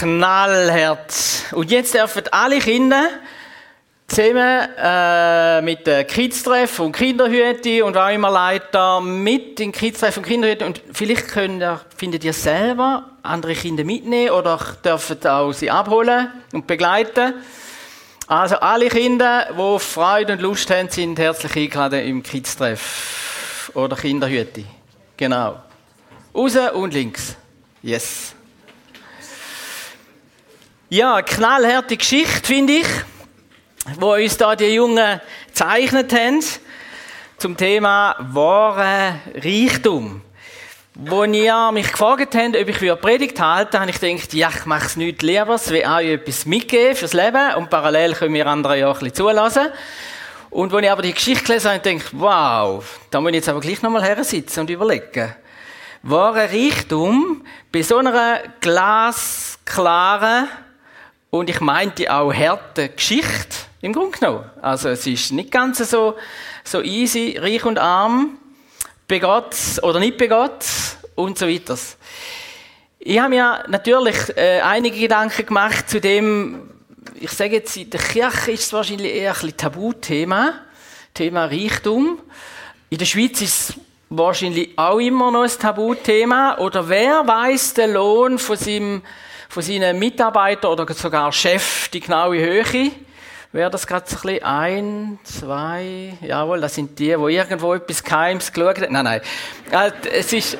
Knallhart. Und jetzt dürfen alle Kinder zusammen äh, mit den Kids-Treff und Kinderhüte und auch immer Leiter mit den Kids-Treff und Kinderhüte. Und vielleicht könnt ihr, findet ihr selber andere Kinder mitnehmen oder dürfen auch sie abholen und begleiten. Also alle Kinder, die Freude und Lust haben, sind herzlich eingeladen im Kids-Treff oder Kinderhüte. Genau. Raus und links. Yes. Ja, knallharte Geschichte, finde ich, wo uns da die Jungen gezeichnet haben zum Thema wahre Reichtum. Wo ihr mich gefragt habt, ob ich eine Predigt halte, habe ich gedacht, ja, ich mache es nicht lieber, will auch etwas mitgeben fürs Leben und parallel können wir andere ja auch ein bisschen zulassen. Und als ich aber die Geschichte gelesen habe, habe ich wow, da muss ich jetzt aber gleich nochmal her sitzen und überlegen. Wahre Reichtum bei so einer glasklaren und ich meinte auch harte Geschichte, im Grunde genommen. Also es ist nicht ganz so, so easy, reich und arm, begott oder nicht begott und so weiter. Ich habe mir natürlich äh, einige Gedanken gemacht zu dem, ich sage jetzt, in der Kirche ist es wahrscheinlich eher ein Tabuthema, Thema Reichtum. In der Schweiz ist es wahrscheinlich auch immer noch ein Tabuthema. Oder wer weiß den Lohn von seinem von seinen Mitarbeitern oder sogar Chef die genaue Höhe. Wäre das gerade so ein bisschen ein, zwei, jawohl, das sind die, wo irgendwo etwas Geheimes geschaut haben. Nein, nein. Äh, es ist,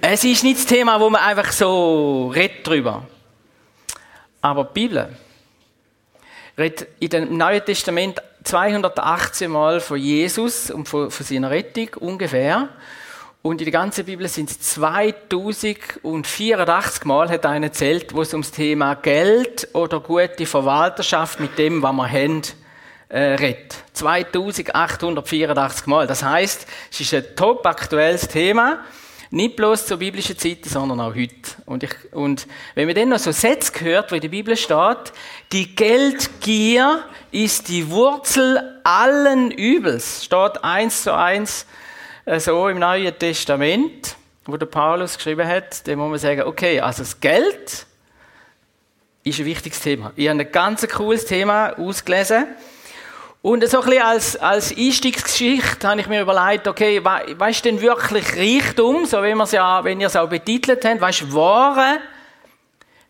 es ist nicht das Thema, wo man einfach so redet drüber. Aber die Bibel redet in dem Neuen Testament 218 Mal von Jesus und von, von seiner Rettung ungefähr. Und in der ganzen Bibel sind es 2084 Mal, hat einer erzählt, wo es ums Thema Geld oder gute Verwalterschaft mit dem, was wir haben, äh, redet. 2884 Mal. Das heißt, es ist ein top aktuelles Thema. Nicht bloß zur biblischen Zeit, sondern auch heute. Und, ich, und wenn man dann noch so Sätze hört, wo in der Bibel steht, die Geldgier ist die Wurzel allen Übels, steht eins zu eins so im Neuen Testament, wo der Paulus geschrieben hat, dann muss man sagen, okay, also das Geld ist ein wichtiges Thema. Ich habe ein ganz cooles Thema ausgelesen. Und so ein bisschen als, als Einstiegsgeschichte habe ich mir überlegt, okay, was ist denn wirklich Reichtum, so wie, ja, wenn ihr es auch betitelt habt, was ist wahre,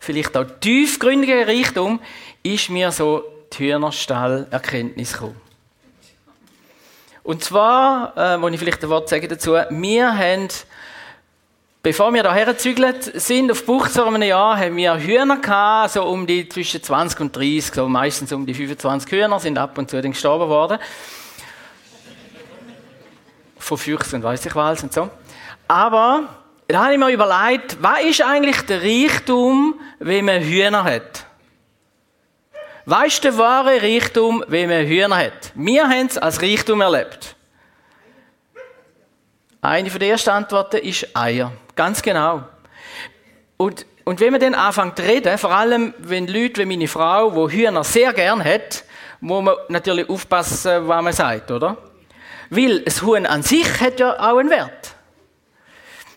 vielleicht auch tiefgründige Reichtum, ist mir so die Hühnerstall-Erkenntnis gekommen. Und zwar, äh, muss ich vielleicht ein Wort sagen dazu, wir haben, bevor wir hierher gezügelt sind, auf Bucht vor einem Jahr, haben wir Hühner gehabt, so um die zwischen 20 und 30, so meistens um die 25 Hühner, sind ab und zu dann gestorben worden. Von Füchsen weiss ich was und so. Aber, da habe ich mir überlegt, was ist eigentlich der Reichtum, wenn man Hühner hat? Weißt du, der wahre Reichtum, wie man Hühner hat? Wir haben es als Reichtum erlebt. Eine von der ersten Antworten ist Eier. Ganz genau. Und, und wenn man dann anfängt zu reden, vor allem wenn Leute wie meine Frau, die Hühner sehr gern hat, muss man natürlich aufpassen, was man sagt, oder? Weil das Huhn an sich hat ja auch einen Wert.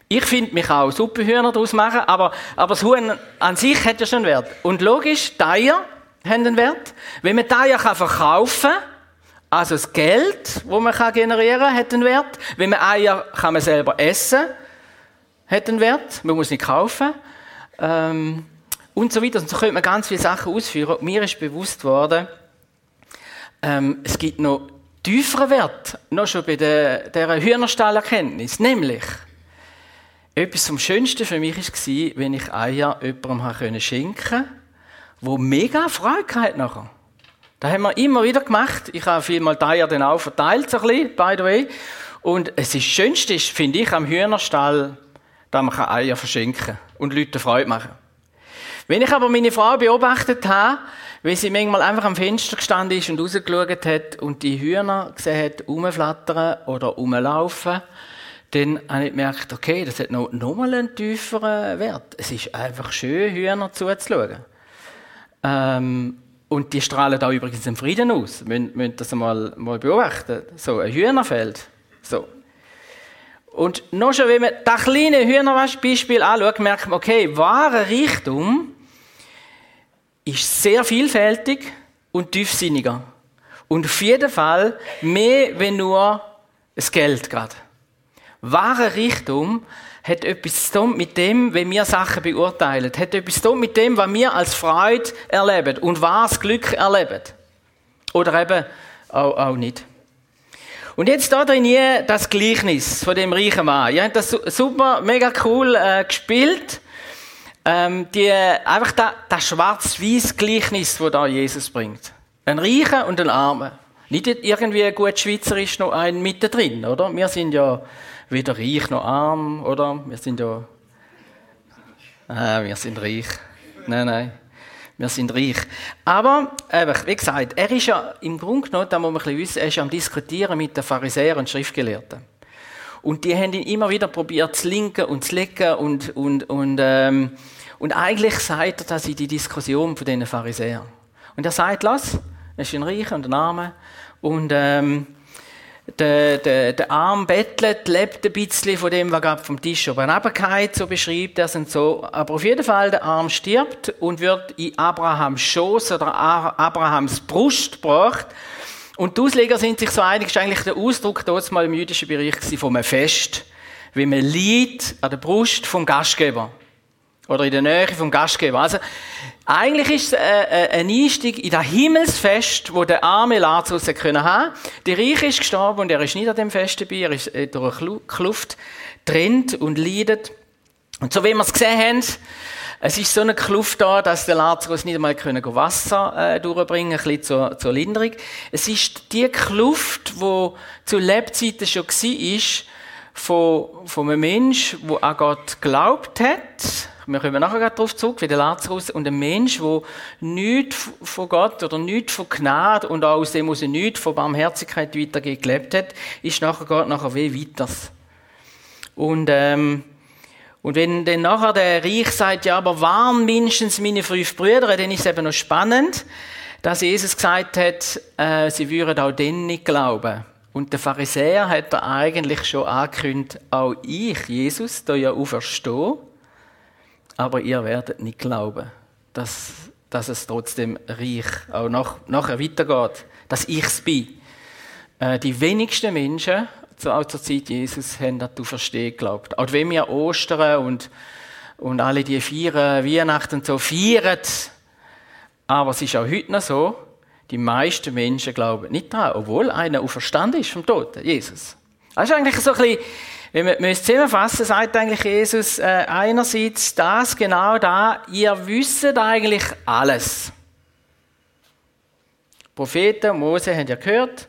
Ich finde, mich auch Suppenhühner daraus machen, aber, aber das Huhn an sich hat ja schon einen Wert. Und logisch, die Eier haben einen Wert. Wenn man das ja verkaufen kann, also das Geld, das man generieren kann, hat einen Wert. Wenn man Eier kann man selber essen, hat einen Wert. Man muss nicht kaufen. Ähm, und so weiter. Und so könnte man ganz viele Sachen ausführen. Mir ist bewusst worden, ähm, es gibt noch tieferen Wert, noch schon bei der, der Hühnerstallerkenntnis. Nämlich, etwas vom Schönsten für mich war, wenn ich Eier jemandem schenken konnte, wo mega Freude hat nachher. Das haben wir immer wieder gemacht. Ich habe vielmal die Eier dann auch verteilt, so ein bisschen, by the way. Und es ist das Schönste, finde ich, am Hühnerstall, dass man Eier verschenken kann und Leute Freude machen. Wenn ich aber meine Frau beobachtet habe, wie sie manchmal einfach am Fenster gestanden ist und rausgeschaut hat und die Hühner gesehen hat, rumflattern oder rumlaufen, dann habe ich gemerkt, okay, das hat noch, noch mal einen tieferen Wert. Es ist einfach schön, Hühner zuzuschauen. Ähm, und die strahlen da übrigens im Frieden aus. Wir müssen das mal, mal beobachten. So, ein Hühnerfeld. So. Und noch schon, wenn man das kleine Hühnerwaschbeispiel anschaut, merkt man, okay, wahrer Reichtum ist sehr vielfältig und tiefsinniger. Und auf jeden Fall mehr, wenn nur das Geld gerade. Wahre Richtung hat etwas zu tun mit dem, wie wir Sachen beurteilen. Hat etwas zu tun mit dem, was wir als Freude erleben und was Glück erleben. Oder eben auch, auch nicht. Und jetzt da drin hier das Gleichnis von dem reichen Mann. Ihr habt das super, mega cool äh, gespielt. Ähm, die, einfach das, das schwarz-weiß Gleichnis, das da Jesus bringt. Ein Reicher und ein Armer. Nicht irgendwie gut Schweizerisch noch ein mittendrin, oder? Wir sind ja weder reich noch arm, oder? Wir sind ja. Ah, wir sind reich. Nein, nein. Wir sind reich. Aber, eben, wie gesagt, er ist ja im Grunde genommen, da muss man ein bisschen wissen, er ist ja am Diskutieren mit den Pharisäern und Schriftgelehrten. Und die haben ihn immer wieder probiert zu linken und zu lecken und, und, und, ähm, und eigentlich sagt er das in die Diskussion von diesen Pharisäern. Und er sagt, lass, er ist ein Reicher und ein Armer und ähm, der, der, der arme Bettler lebt ein bisschen von dem, was gerade vom Tisch oben runtergeht, so beschreibt er es so. Aber auf jeden Fall, der Arm stirbt und wird in Abrahams Schoß oder Abrahams Brust gebracht. Und die Ausleger sind sich so einig, ist eigentlich der Ausdruck dort mal im jüdischen Bereich von einem Fest, wie man liegt an der Brust vom Gastgeber. Oder in der Nähe vom Gastgeber. Also, eigentlich ist es äh, äh, ein Einstieg in das Himmelsfest, wo der arme Lazarus können haben. Der Reich ist gestorben und er ist nicht an dem Fest dabei. Er ist äh, durch eine Kluft trennt und leidet. Und so wie wir es gesehen haben, es ist so eine Kluft da, dass der Lazarus nicht einmal können Wasser äh, durchbringen, ein bisschen zur, zur Linderung. Es ist die Kluft, wo zu Lebzeiten schon war, von, von einem Menschen, der an Gott glaubt hat, wir kommen nachher darauf zurück, wie der Lazarus und ein Mensch, der nichts von Gott oder nichts von Gnade und auch aus dem aus nichts von Barmherzigkeit weitergegeben gelebt hat, ist nachher Gott nachher wie weiters. Und, ähm, und wenn dann nachher der Reich sagt, ja, aber waren mindestens meine fünf Brüder, dann ist es eben noch spannend, dass Jesus gesagt hat, äh, sie würden auch denen nicht glauben. Und der Pharisäer hat er eigentlich schon angekündigt, auch ich, Jesus, da ja auferstehen aber ihr werdet nicht glauben, dass, dass es trotzdem reich auch nach, nachher weitergeht, dass ich es bin. Äh, die wenigsten Menschen, auch zur Zeit Jesus, haben das du verstehen geglaubt. Auch wenn wir Ostern und, und alle die feiern, Weihnachten und so feiern, aber es ist auch heute noch so, die meisten Menschen glauben nicht daran, obwohl einer auferstanden ist vom Toten, Jesus. Das ist eigentlich so ein bisschen wenn wir es zusammenfassen, sagt eigentlich Jesus äh, einerseits das, genau da, ihr wisst eigentlich alles. Propheten, Mose haben ja gehört,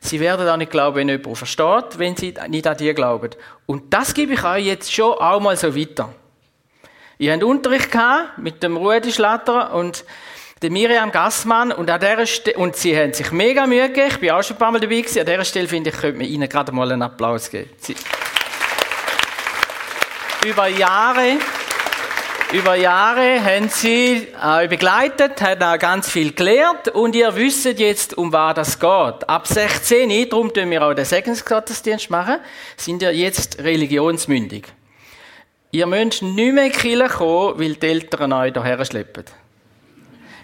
sie werden auch nicht glauben, wenn jemand versteht, wenn sie nicht an dir glauben. Und das gebe ich euch jetzt schon auch mal so weiter. Ihr habt Unterricht gehabt mit dem Rudi Schlatter und der Miriam Gassmann und an dieser und sie haben sich mega Mühe gegeben, ich bin auch schon ein paar Mal dabei gewesen, an dieser Stelle finde ich, könnte man ihnen gerade mal einen Applaus geben. Sie über Jahre, über Jahre haben sie äh, begleitet, haben auch ganz viel gelernt und ihr wisst jetzt, um was das geht. Ab 16, darum tun wir auch den Segensgottesdienst machen, sind ihr jetzt religionsmündig. Ihr müsst nicht mehr in die Kirche kommen, weil die Eltern euch hierher schleppen.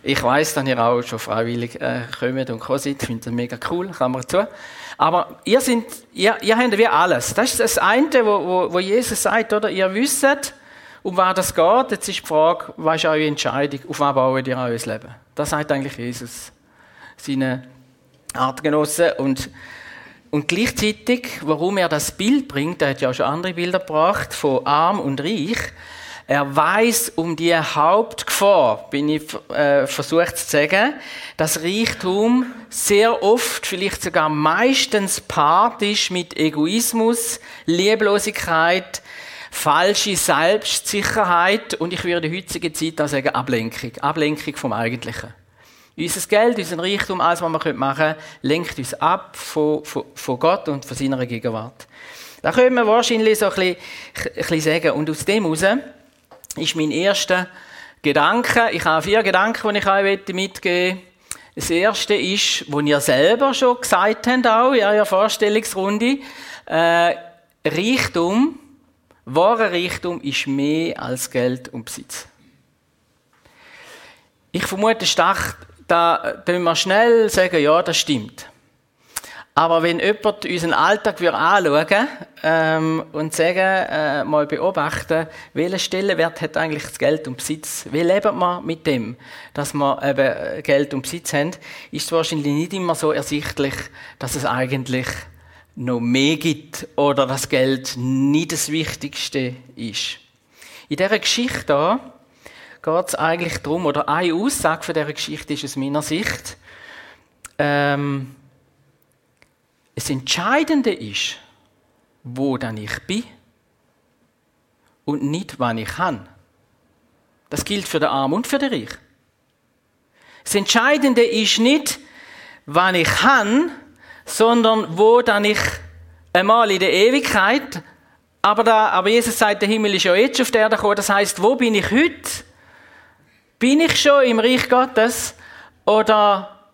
Ich weiss, dass ihr auch schon freiwillig äh, kommt und kommt seid. Ich finde das mega cool, kann man zu. Aber ihr, sind, ihr, ihr habt wie alles. Das ist das eine, wo, wo, wo Jesus sagt, oder? Ihr wisst, um was das geht. Jetzt ist die Frage, was ist eure Entscheidung? Auf was baut ihr euer Leben? Das sagt eigentlich Jesus seine Artgenossen. Und, und gleichzeitig, warum er das Bild bringt, er hat ja auch schon andere Bilder gebracht, von arm und reich, er weiß um die Hauptgefahr, bin ich äh, versucht zu sagen, dass Reichtum sehr oft, vielleicht sogar meistens paart ist mit Egoismus, Lieblosigkeit, falsche Selbstsicherheit und ich würde in der heutigen Zeit auch sagen Ablenkung. Ablenkung vom Eigentlichen. Unser Geld, unser Reichtum, alles, was wir machen können, lenkt uns ab von, von, von Gott und von seiner Gegenwart. Da können wir wahrscheinlich so ein bisschen, ein bisschen sagen. Und aus dem heraus ist mein erster Gedanke. Ich habe vier Gedanken, die ich euch mitgeben möchte. Das erste ist, wo ihr selber schon gesagt habt, auch in eurer Vorstellungsrunde, äh, Reichtum, wahrer Reichtum ist mehr als Geld und Besitz. Ich vermute stark, da können wir schnell sagen, ja, das stimmt. Aber wenn jemand unseren Alltag anschauen ähm, und sagen, äh, mal beobachten, welchen Stellenwert hat eigentlich das Geld und Besitz? Wie leben wir mit dem, dass wir eben Geld und Besitz haben? Ist es wahrscheinlich nicht immer so ersichtlich, dass es eigentlich noch mehr gibt oder das Geld nicht das Wichtigste ist. In dieser Geschichte geht es eigentlich darum, oder eine Aussage von dieser Geschichte ist aus meiner Sicht, ähm, das Entscheidende ist, wo dann ich bin und nicht, wann ich kann. Das gilt für den Arm und für den Reich. Das Entscheidende ist nicht, wann ich kann, sondern wo dann ich einmal in der Ewigkeit, aber, da, aber Jesus sagt, der Himmel ist ja jetzt auf der Erde gekommen, das heißt, wo bin ich heute? Bin ich schon im Reich Gottes oder,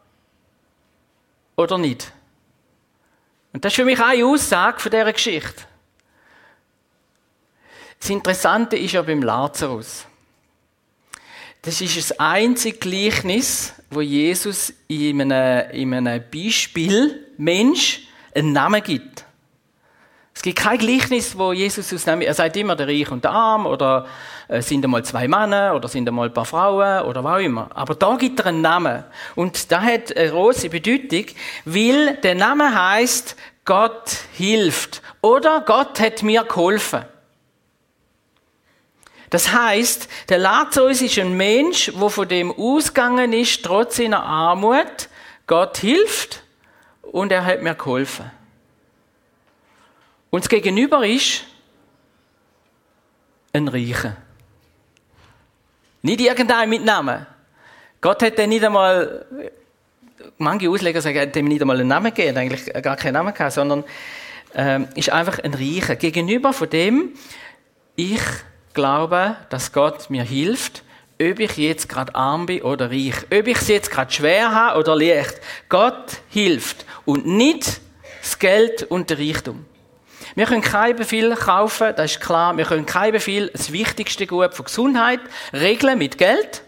oder nicht? Und das ist für mich eine Aussage von dieser Geschichte. Das Interessante ist ja beim Lazarus. Das ist das einzige Gleichnis, wo Jesus in einem, in einem Beispiel Mensch einen Namen gibt. Es gibt kein Gleichnis, wo Jesus aus Er sagt immer der Reich und der Arm oder äh, sind einmal zwei Männer oder sind einmal ein paar Frauen oder was auch immer. Aber da gibt er einen Namen. Und da hat eine große Bedeutung, weil der Name heißt Gott hilft oder Gott hat mir geholfen. Das heißt, der Lazarus ist ein Mensch, wo von dem ausgegangen ist, trotz seiner Armut, Gott hilft und er hat mir geholfen. Und das Gegenüber ist ein Reicher. Nicht irgendein mit Namen. Gott hat nicht einmal, manche Ausleger sagen, er hat ihm nicht einmal einen Namen gegeben, eigentlich gar keinen Namen gehabt, sondern ähm, ist einfach ein Reicher. Gegenüber von dem, ich glaube, dass Gott mir hilft, ob ich jetzt gerade arm bin oder reich, ob ich es jetzt gerade schwer habe oder leicht. Gott hilft und nicht das Geld und der Reichtum. Wir können kein Befehl kaufen, das ist klar. Wir können kein Befehl, das wichtigste Gut von Gesundheit, regeln mit Geld.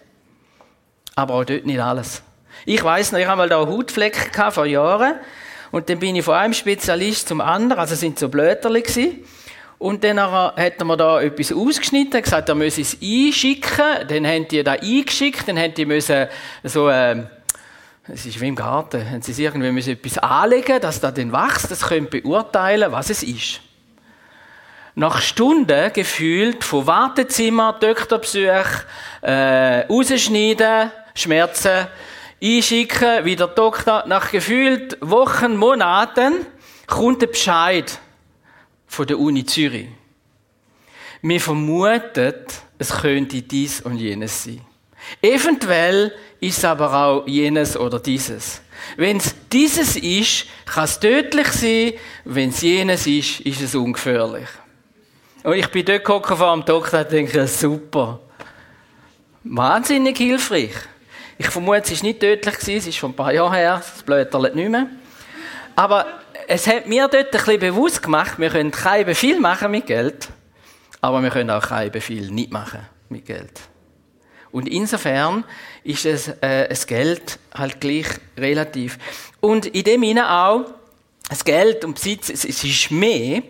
Aber auch dort nicht alles. Ich weiß noch, ich habe mal da Hautflecken vor Jahren. Und dann bin ich von einem Spezialist zum anderen, also sind so Blöterli gewesen. Und dann hat er mir da etwas ausgeschnitten, gesagt, er müsse es einschicken. Dann haben die da eingeschickt, dann haben die müssen so, äh, es ist wie im Garten, haben sie irgendwie müssen etwas anlegen, dass da dann wächst, das können beurteilen, was es ist. Nach Stunden gefühlt von Wartezimmer, Doktorbesuch, äh, rausschneiden, Schmerzen, einschicken, wieder Doktor, nach gefühlt Wochen, Monaten kommt der Bescheid von der Uni Zürich. Wir vermuten, es könnte dies und jenes sein. Eventuell ist es aber auch jenes oder dieses. Wenn es dieses ist, kann es tödlich sein. Wenn es jenes ist, ist es ungefährlich. Und ich bin dort gekommen vor dem Doktor und denke, super. Wahnsinnig hilfreich. Ich vermute, es war nicht tödlich, es ist schon ein paar Jahre her, das blödert nicht mehr. Aber es hat mir dort ein bisschen bewusst gemacht, wir können kein Befehl machen mit Geld, aber wir können auch kein Befehl nicht machen mit Geld. Und insofern ist es, äh, das Geld halt gleich relativ. Und in dem Sinne auch, das Geld und Besitz, es, es ist mehr,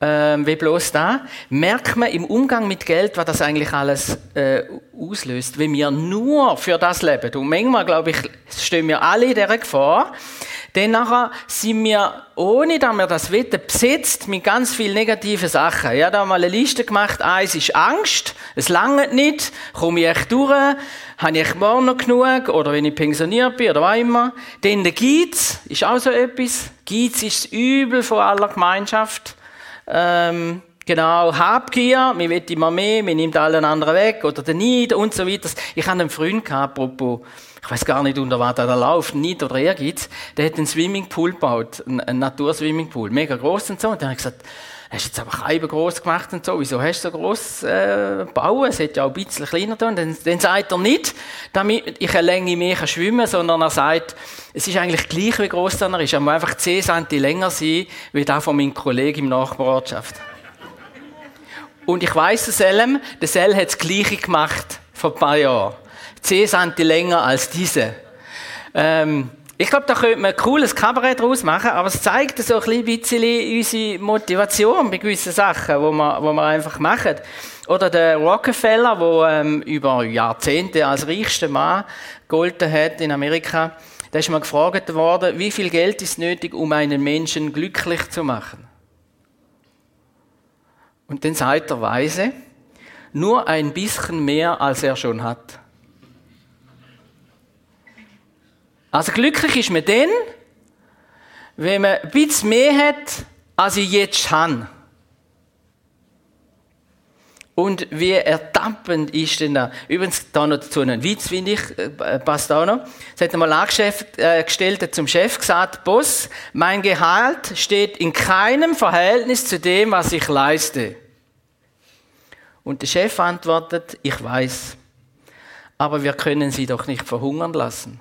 ähm, wie bloß da, merkt man im Umgang mit Geld, was das eigentlich alles äh, auslöst. Wenn wir nur für das leben, und manchmal, glaube ich, stehen wir alle in dieser Gefahr, dann nachher sind wir, ohne dass wir das wissen, besetzt mit ganz vielen negativen Sachen. Ich habe da mal eine Liste gemacht. Eins ist Angst. Es langt nicht. Komme ich echt durch? Habe ich morgen noch genug? Oder wenn ich pensioniert bin oder was immer. Dann der Geiz ist auch so etwas. Geiz ist das Übel von aller Gemeinschaft. Ähm, genau, Habgier, man will immer mehr, man nimmt allen anderen weg, oder der Neid und so weiter. Ich hatte einen Freund gehabt, apropos, ich weiß gar nicht, unter was der da läuft, nicht oder er gibt's, der hat einen Swimmingpool gebaut, einen Naturswimmingpool, mega groß und so. Und habe ich gesagt, hast jetzt aber Scheiben groß gemacht und so, wieso hast du so groß äh, bauen? Es hätte ja auch ein bisschen kleiner tun. Dann, dann sagt er nicht, damit ich eine Länge mehr kann schwimmen sondern er sagt, es ist eigentlich gleich, wie groß er ist. Er muss einfach 10 cm länger sein, wie der von meinem Kollegen im Nachbarortschaft. Und ich weiss, der Selm, der Sel hat das Gleiche gemacht vor ein paar Jahren. 10 cm länger als diese. Ähm, ich glaube, da könnte man ein cooles Kabarett draus machen, aber es zeigt so ein bisschen unsere Motivation bei gewissen Sachen, wo wir, wo wir einfach machen. Oder der Rockefeller, der ähm, über Jahrzehnte als reichster Mann gegolten hat in Amerika, da ist mal gefragt worden, wie viel Geld ist nötig, um einen Menschen glücklich zu machen? Und dann sagt er weise, nur ein bisschen mehr, als er schon hat. Also glücklich ist man dann, wenn man ein bisschen mehr hat, als ich jetzt habe. Und wie ertappend ist denn da? Übrigens, da noch dazu einen Witz, finde ich, äh, passt auch noch. Es hat einmal Angestellte äh, zum Chef gesagt, Boss, mein Gehalt steht in keinem Verhältnis zu dem, was ich leiste. Und der Chef antwortet, ich weiß, aber wir können Sie doch nicht verhungern lassen.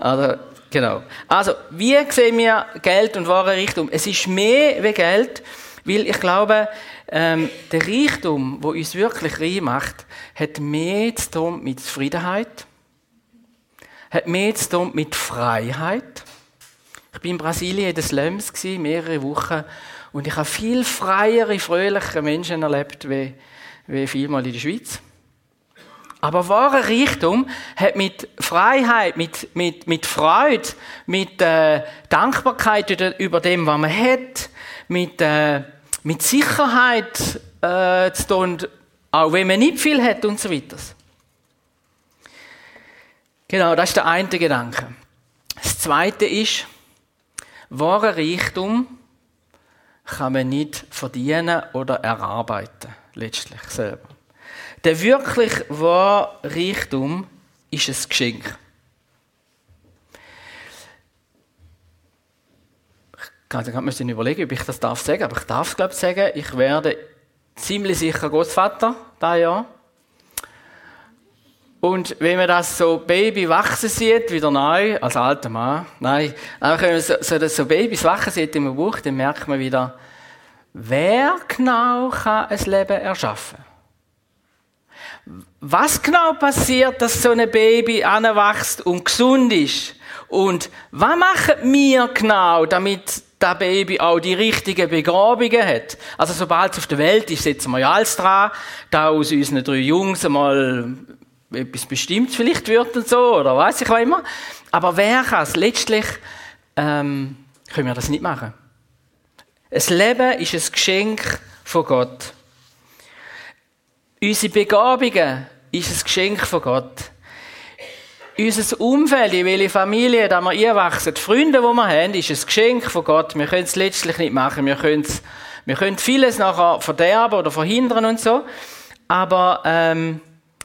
Also, genau. Also, wie sehen wir Geld und wahre Richtung? Es ist mehr wie Geld, weil ich glaube, ähm, der Reichtum, wo uns wirklich rein macht, hat mehr zu tun mit Zufriedenheit, hat mehr zu tun mit Freiheit. Ich bin in Brasilien in den Slums mehrere Wochen und ich habe viel freiere, fröhliche Menschen erlebt, wie, wie vielmal in der Schweiz. Aber wahrer Reichtum hat mit Freiheit, mit, mit, mit Freude, mit äh, Dankbarkeit über dem, was man hat, mit, äh, mit Sicherheit äh, zu tun, auch wenn man nicht viel hat und so weiter. Genau, das ist der eine Gedanke. Das zweite ist, wahrer Reichtum kann man nicht verdienen oder erarbeiten, letztlich selber. Der wirklich wahre Reichtum ist ein Geschenk. Ich kann mir überlegen, ob ich das darf sagen, aber ich darf es glaube ich sagen. Ich werde ziemlich sicher Großvater da Jahr. Und wenn man das so Baby wachsen sieht, wieder neu, als alter Mann, nein, einfach wenn man so, so, so Babys wachsen sieht im Buch, dann merkt man wieder, wer genau kann ein Leben erschaffen? Was genau passiert, dass so ein Baby anwächst und gesund ist? Und was machen wir genau, damit das Baby auch die richtigen Begrabungen hat? Also sobald es auf der Welt ist, setzen wir ja alles dran, da aus unseren drei Jungs einmal etwas bestimmt vielleicht wird und so, oder weiß ich was immer. Aber wer kann es? Letztlich ähm, können wir das nicht machen. Das Leben ist ein Geschenk von Gott. Unsere Begabungen ist ein Geschenk von Gott. Unser Umfeld, in welche Familie da wir einwachsen, die Freunde, die wir haben, ist ein Geschenk von Gott. Wir können es letztlich nicht machen. Wir können, wir können vieles nachher verderben oder verhindern und so. Aber ähm,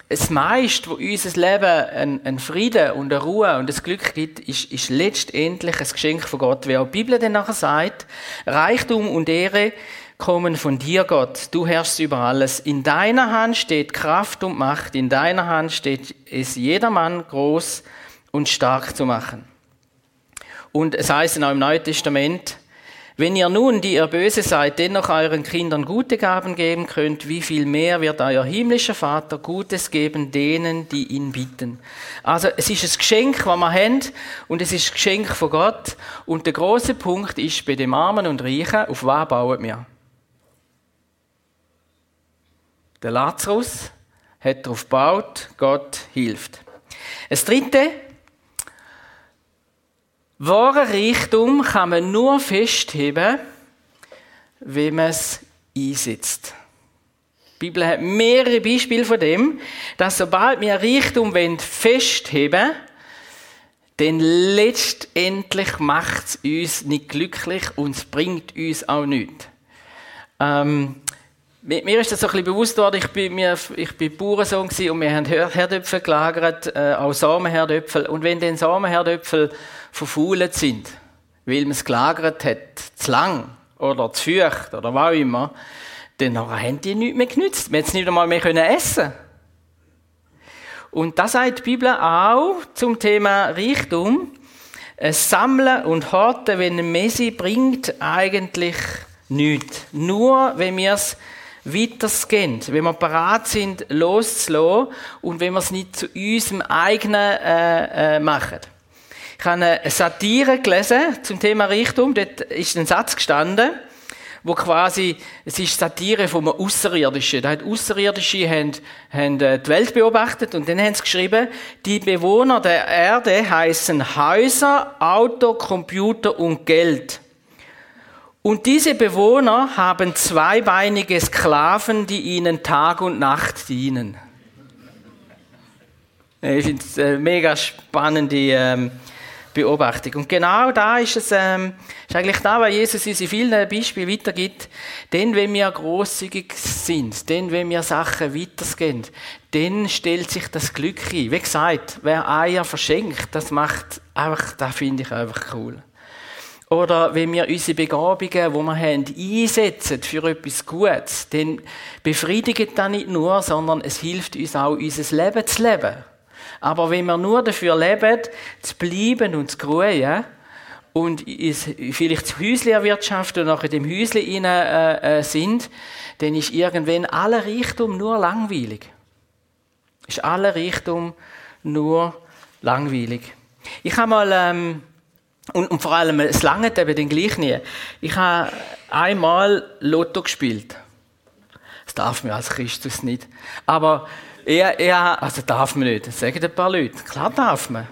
das meiste, wo unser Leben ein, Frieden und eine Ruhe und das Glück gibt, ist, ist letztendlich ein Geschenk von Gott. Wie auch die Bibel dann nachher sagt, Reichtum und Ehre kommen von dir, Gott. Du herrschst über alles. In deiner Hand steht Kraft und Macht. In deiner Hand steht es jedermann groß und stark zu machen. Und es heißt auch im Neuen Testament, wenn ihr nun, die ihr böse seid, dennoch euren Kindern gute Gaben geben könnt, wie viel mehr wird euer himmlischer Vater Gutes geben denen, die ihn bitten. Also es ist ein Geschenk, was wir haben, und es ist ein Geschenk von Gott. Und der große Punkt ist bei dem Armen und Reichen, auf was bauen wir? Der Lazarus hat darauf gebaut, Gott hilft. Das dritte, Wahre Reichtum kann man nur festheben, wenn man es einsetzt. Die Bibel hat mehrere Beispiele von dem, dass sobald wir Reichtum festheben wollen, dann letztendlich macht es uns nicht glücklich und es bringt uns auch nichts. Ähm, mir ist das so ein bisschen bewusst worden, ich bin, mir, ich bin Bauernsohn und wir haben Herdöpfel gelagert, äh, auch Samenherdöpfel. Und wenn dann Samenherdöpfel verfault sind, weil man es gelagert hat, zu lang oder zu feucht oder was auch immer, dann haben die nichts mehr genützt. Wir haben es nicht einmal mehr essen Und das sagt die Bibel auch zum Thema Reichtum. Sammeln und Horten, wenn ein Messi bringt eigentlich nichts. Nur wenn wir es weitergehen, wenn wir parat sind, loszulassen und wenn wir es nicht zu unserem eigenen äh, äh, machen. Ich habe eine Satire gelesen zum Thema Reichtum. Dort ist ein Satz gestanden, wo quasi, es ist Satire vom Außerirdischen. Da hat Außerirdische haben, haben äh, die Welt beobachtet und dann haben sie geschrieben, die Bewohner der Erde heißen Häuser, Auto, Computer und Geld. Und diese Bewohner haben zweibeinige Sklaven, die ihnen Tag und Nacht dienen. Ich finde es eine mega spannende ähm, Beobachtung. Und genau da ist es, ähm, ist eigentlich da, weil Jesus in vielen Beispielen weitergibt, denn wenn wir großzügig sind, denn wenn wir Sachen weitergehen, dann stellt sich das Glück ein. Wie gesagt, wer Eier verschenkt, das macht einfach, das finde ich einfach cool. Oder wenn wir unsere Begabungen, die wir haben, einsetzen für etwas Gutes, dann befriedigt das nicht nur, sondern es hilft uns auch, unser Leben zu leben. Aber wenn wir nur dafür leben, zu bleiben und zu grühen, und vielleicht das Häusle erwirtschaften und nachher dem Häusle rein, äh, äh, sind, dann ist irgendwann aller Reichtum nur langweilig. Ist aller Reichtum nur langweilig. Ich habe mal ähm, und, und vor allem, es langt eben den gleich nie. Ich habe einmal Lotto gespielt. Das darf man als Christus nicht. Aber er, er, also darf man nicht. Das sagen ein paar Leute. Klar darf man.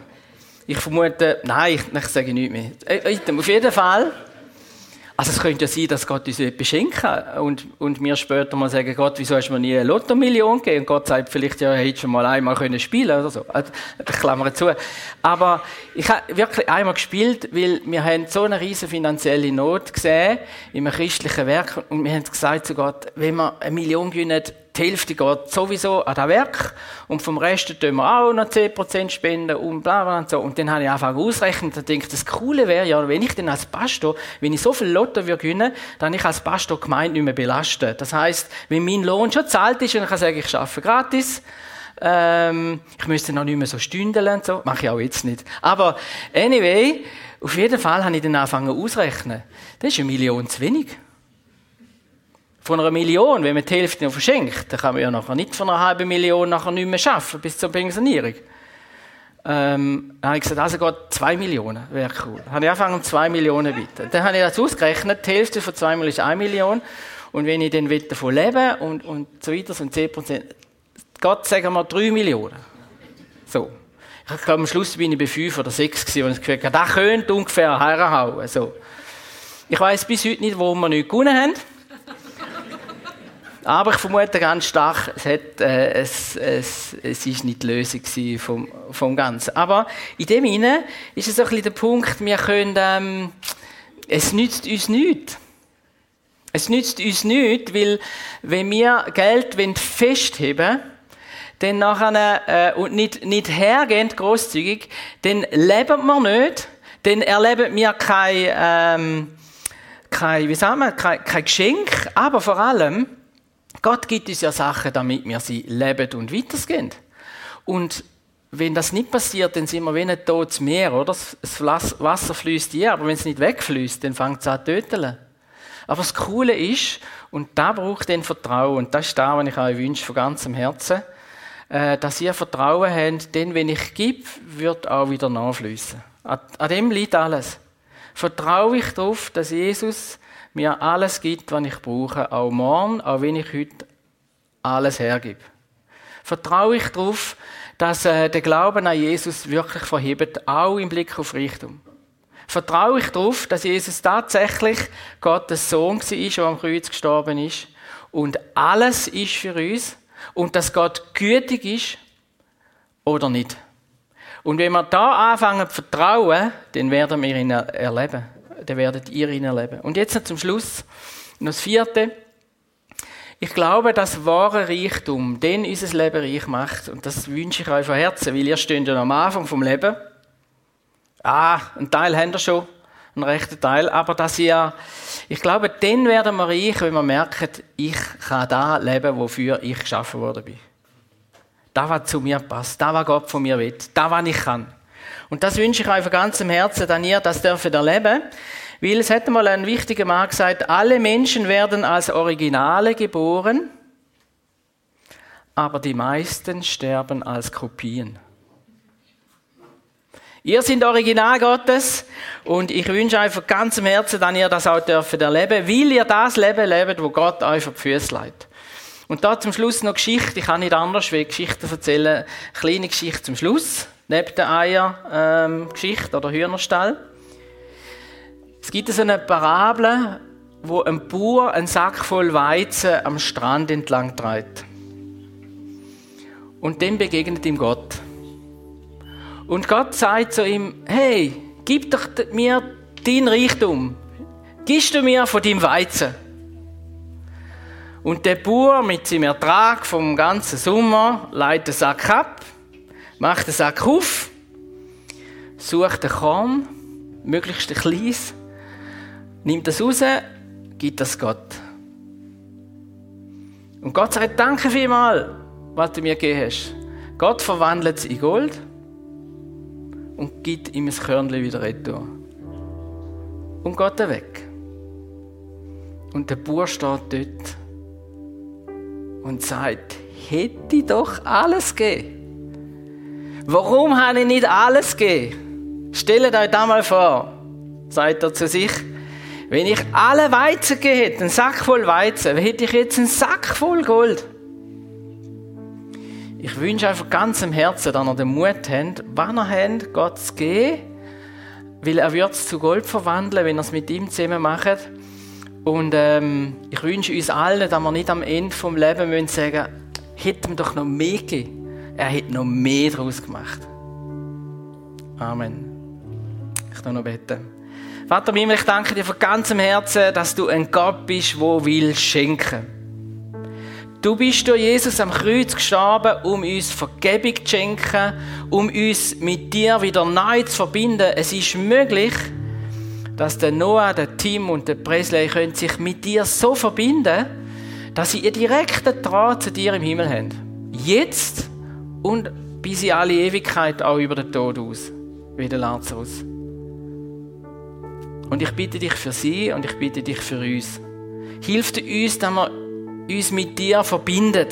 Ich vermute, nein, ich, ich sage nichts mehr. Äh, auf jeden Fall also es könnte ja sein, dass Gott uns etwas schenken und, und wir später mal sagen, Gott, wieso hast du mir nie eine Lotto-Million gegeben? Und Gott sagt vielleicht, ja, hättest schon mal einmal können spielen oder so. Also, ich klammer zu. Aber ich habe wirklich einmal gespielt, weil wir haben so eine riesige finanzielle Not gesehen in einem christlichen Werk und wir haben gesagt zu Gott, wenn wir eine Million gewinnen, die Hälfte geht sowieso an das Werk und vom Rest tun wir auch noch 10% spenden und bla bla und so. Und dann habe ich einfach ausgerechnet und denke, das Coole wäre ja, wenn ich dann als Pastor, wenn ich so viel Lotto würde gewinnen, dann ich als Pastor Gemeinde nicht mehr belasten. Das heißt, wenn mein Lohn schon zahlt ist und ich kann sagen, ich arbeite gratis, ähm, ich müsste noch nicht mehr so stündeln und so, mache ich auch jetzt nicht. Aber anyway, auf jeden Fall habe ich dann angefangen auszurechnen. Das ist eine Million zu wenig von einer Million, wenn man die Hälfte noch verschenkt, dann kann man ja nachher nicht von einer halben Million nachher nicht mehr schaffen bis zur Pensionierung. Ähm, dann habe ich gesagt, also geht zwei Millionen, wäre cool. Dann habe ich angefangen, zwei Millionen bieten. Dann habe ich das ausgerechnet, die Hälfte von zwei Millionen ist eine Million. Und wenn ich dann davon leben und, und so weiter, sind 10 Prozent, Gott sagen wir drei Millionen. So. Ich glaube, am Schluss bin ich bei fünf oder sechs gewesen, und ich habe, das könnte ungefähr herhauen. So. Ich weiß bis heute nicht, wo wir nicht gewonnen haben. Aber ich vermute ganz stark, es, hat, äh, es, es, es ist nicht die Lösung vom, vom Ganzen. Aber in dem Sinne ist es ein bisschen der Punkt, wir können, ähm, es nützt uns nichts. Es nützt uns nichts, weil wenn wir Geld festheben dann nachher, äh, und nicht, nicht hergehen, grosszügig, dann leben wir nicht, dann erleben wir kein, ähm, kein, wie sagen wir, kein, kein Geschenk, aber vor allem, Gott gibt uns ja Sachen, damit wir sie leben und weitergehen. Und wenn das nicht passiert, dann sind wir wie ein totes Meer, oder? Das Wasser fließt hier, aber wenn es nicht wegfließt, dann fängt es an zu töten. Aber das Coole ist, und da braucht den Vertrauen, und das ist da, was ich euch wünsche von ganzem Herzen, äh, dass ihr Vertrauen habt, denn wenn ich gebe, wird auch wieder nachfließen. An, an dem liegt alles. Vertraue ich darauf, dass Jesus mir alles gibt, was ich brauche, auch morgen, auch wenn ich heute alles hergebe. Vertraue ich darauf, dass äh, der Glauben an Jesus wirklich verhebt, auch im Blick auf Richtung. Vertraue ich darauf, dass Jesus tatsächlich Gottes Sohn war, der am Kreuz gestorben ist und alles ist für uns und dass Gott gütig ist oder nicht. Und wenn wir da anfangen zu vertrauen, dann werden wir ihn erleben dann werdet ihr ihn erleben. Und jetzt noch zum Schluss, noch das vierte. Ich glaube, dass wahre Reichtum den unser Leben reich macht. Und das wünsche ich euch von Herzen, weil ihr steht ja am Anfang vom Leben. Ah, ein Teil habt ihr schon, einen rechten Teil. Aber dass ihr, ich glaube, dann werden wir reich, wenn wir merken, ich kann da leben, wofür ich geschaffen worden bin. Da, was zu mir passt, da, was Gott von mir will, da, was ich kann. Und das wünsche ich euch von ganzem Herzen, dass ihr das dürft erleben. Weil es hätte mal ein wichtiger Mann gesagt, alle Menschen werden als Originale geboren, aber die meisten sterben als Kopien. Ihr seid Original Gottes und ich wünsche euch von ganzem Herzen, dass ihr das auch dürft erleben, weil ihr das Leben lebt, wo Gott euch auf die Füße legt. Und da zum Schluss noch Geschichte. Ich kann nicht anders wie Geschichten erzählen. Eine kleine Geschichte zum Schluss. Neben der Eier-Geschichte ähm, oder Hühnerstall. Es gibt so eine Parabel, wo ein Bauer einen Sack voll Weizen am Strand entlang treibt. Und dem begegnet ihm Gott. Und Gott sagt zu ihm, hey, gib doch mir dein Reichtum. Gibst du mir von deinem Weizen? Und der Bauer mit seinem Ertrag vom ganzen Sommer leitet den Sack ab, macht den Sack auf, sucht den Korn, möglichst ein kleines, nimmt das raus, gibt das Gott. Und Gott sagt, danke vielmals, was du mir gegeben hast. Gott verwandelt es in Gold und gibt ihm ein Körnchen wieder retour. Und geht er weg. Und der Bauer steht dort und sagt, hätte ich doch alles gegeben. Warum habe ich nicht alles gegeben? Stellt euch das mal vor, sagt er zu sich. Wenn ich alle Weizen gegeben hätte, einen Sack voll Weizen, hätte ich jetzt einen Sack voll Gold. Ich wünsche einfach ganz im Herzen, dass ihr den Mut habt, wann ihr habt, Gott zu geben, weil er wird es zu Gold verwandeln, wenn ihr es mit ihm zusammen macht. Und ähm, ich wünsche uns allen, dass wir nicht am Ende vom Leben müssen sagen, hätte ihm doch noch mehr gegeben. Er hat noch mehr daraus gemacht. Amen. Ich darf noch beten. Vater Himmel, ich danke dir von ganzem Herzen, dass du ein Gott bist, wo will schenken. Du bist durch Jesus am Kreuz gestorben, um uns Vergebung zu schenken, um uns mit dir wieder neu zu verbinden. Es ist möglich, dass der Noah, der Tim und der Presley können sich mit dir so verbinden, dass sie einen direkten Draht zu dir im Himmel haben. Jetzt und bis in alle Ewigkeit auch über den Tod aus, wie der Lazarus. Und ich bitte dich für sie und ich bitte dich für uns. Hilf uns, dass wir uns mit dir verbinden.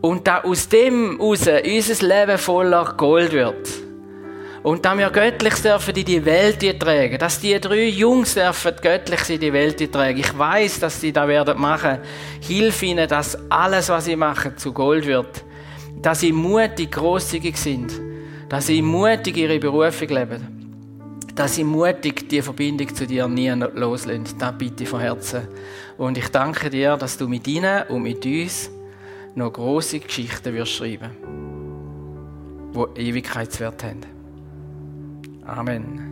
Und da aus dem raus unser Leben voller Gold wird. Und dass wir göttlich dürfen in die Welt tragen. Dass die drei Jungs dürfen göttlich in die Welt tragen. Ich weiß, dass sie da werden machen. Hilf ihnen, dass alles, was sie machen, zu Gold wird. Dass sie mutig, großzügig sind. Dass sie mutig ihre Berufung leben. Dass sie mutig die Verbindung zu dir nie loslassen. Das bitte ich von Herzen. Und ich danke dir, dass du mit ihnen und mit uns noch große Geschichten wirst schreiben, die Ewigkeitswert haben. Amen.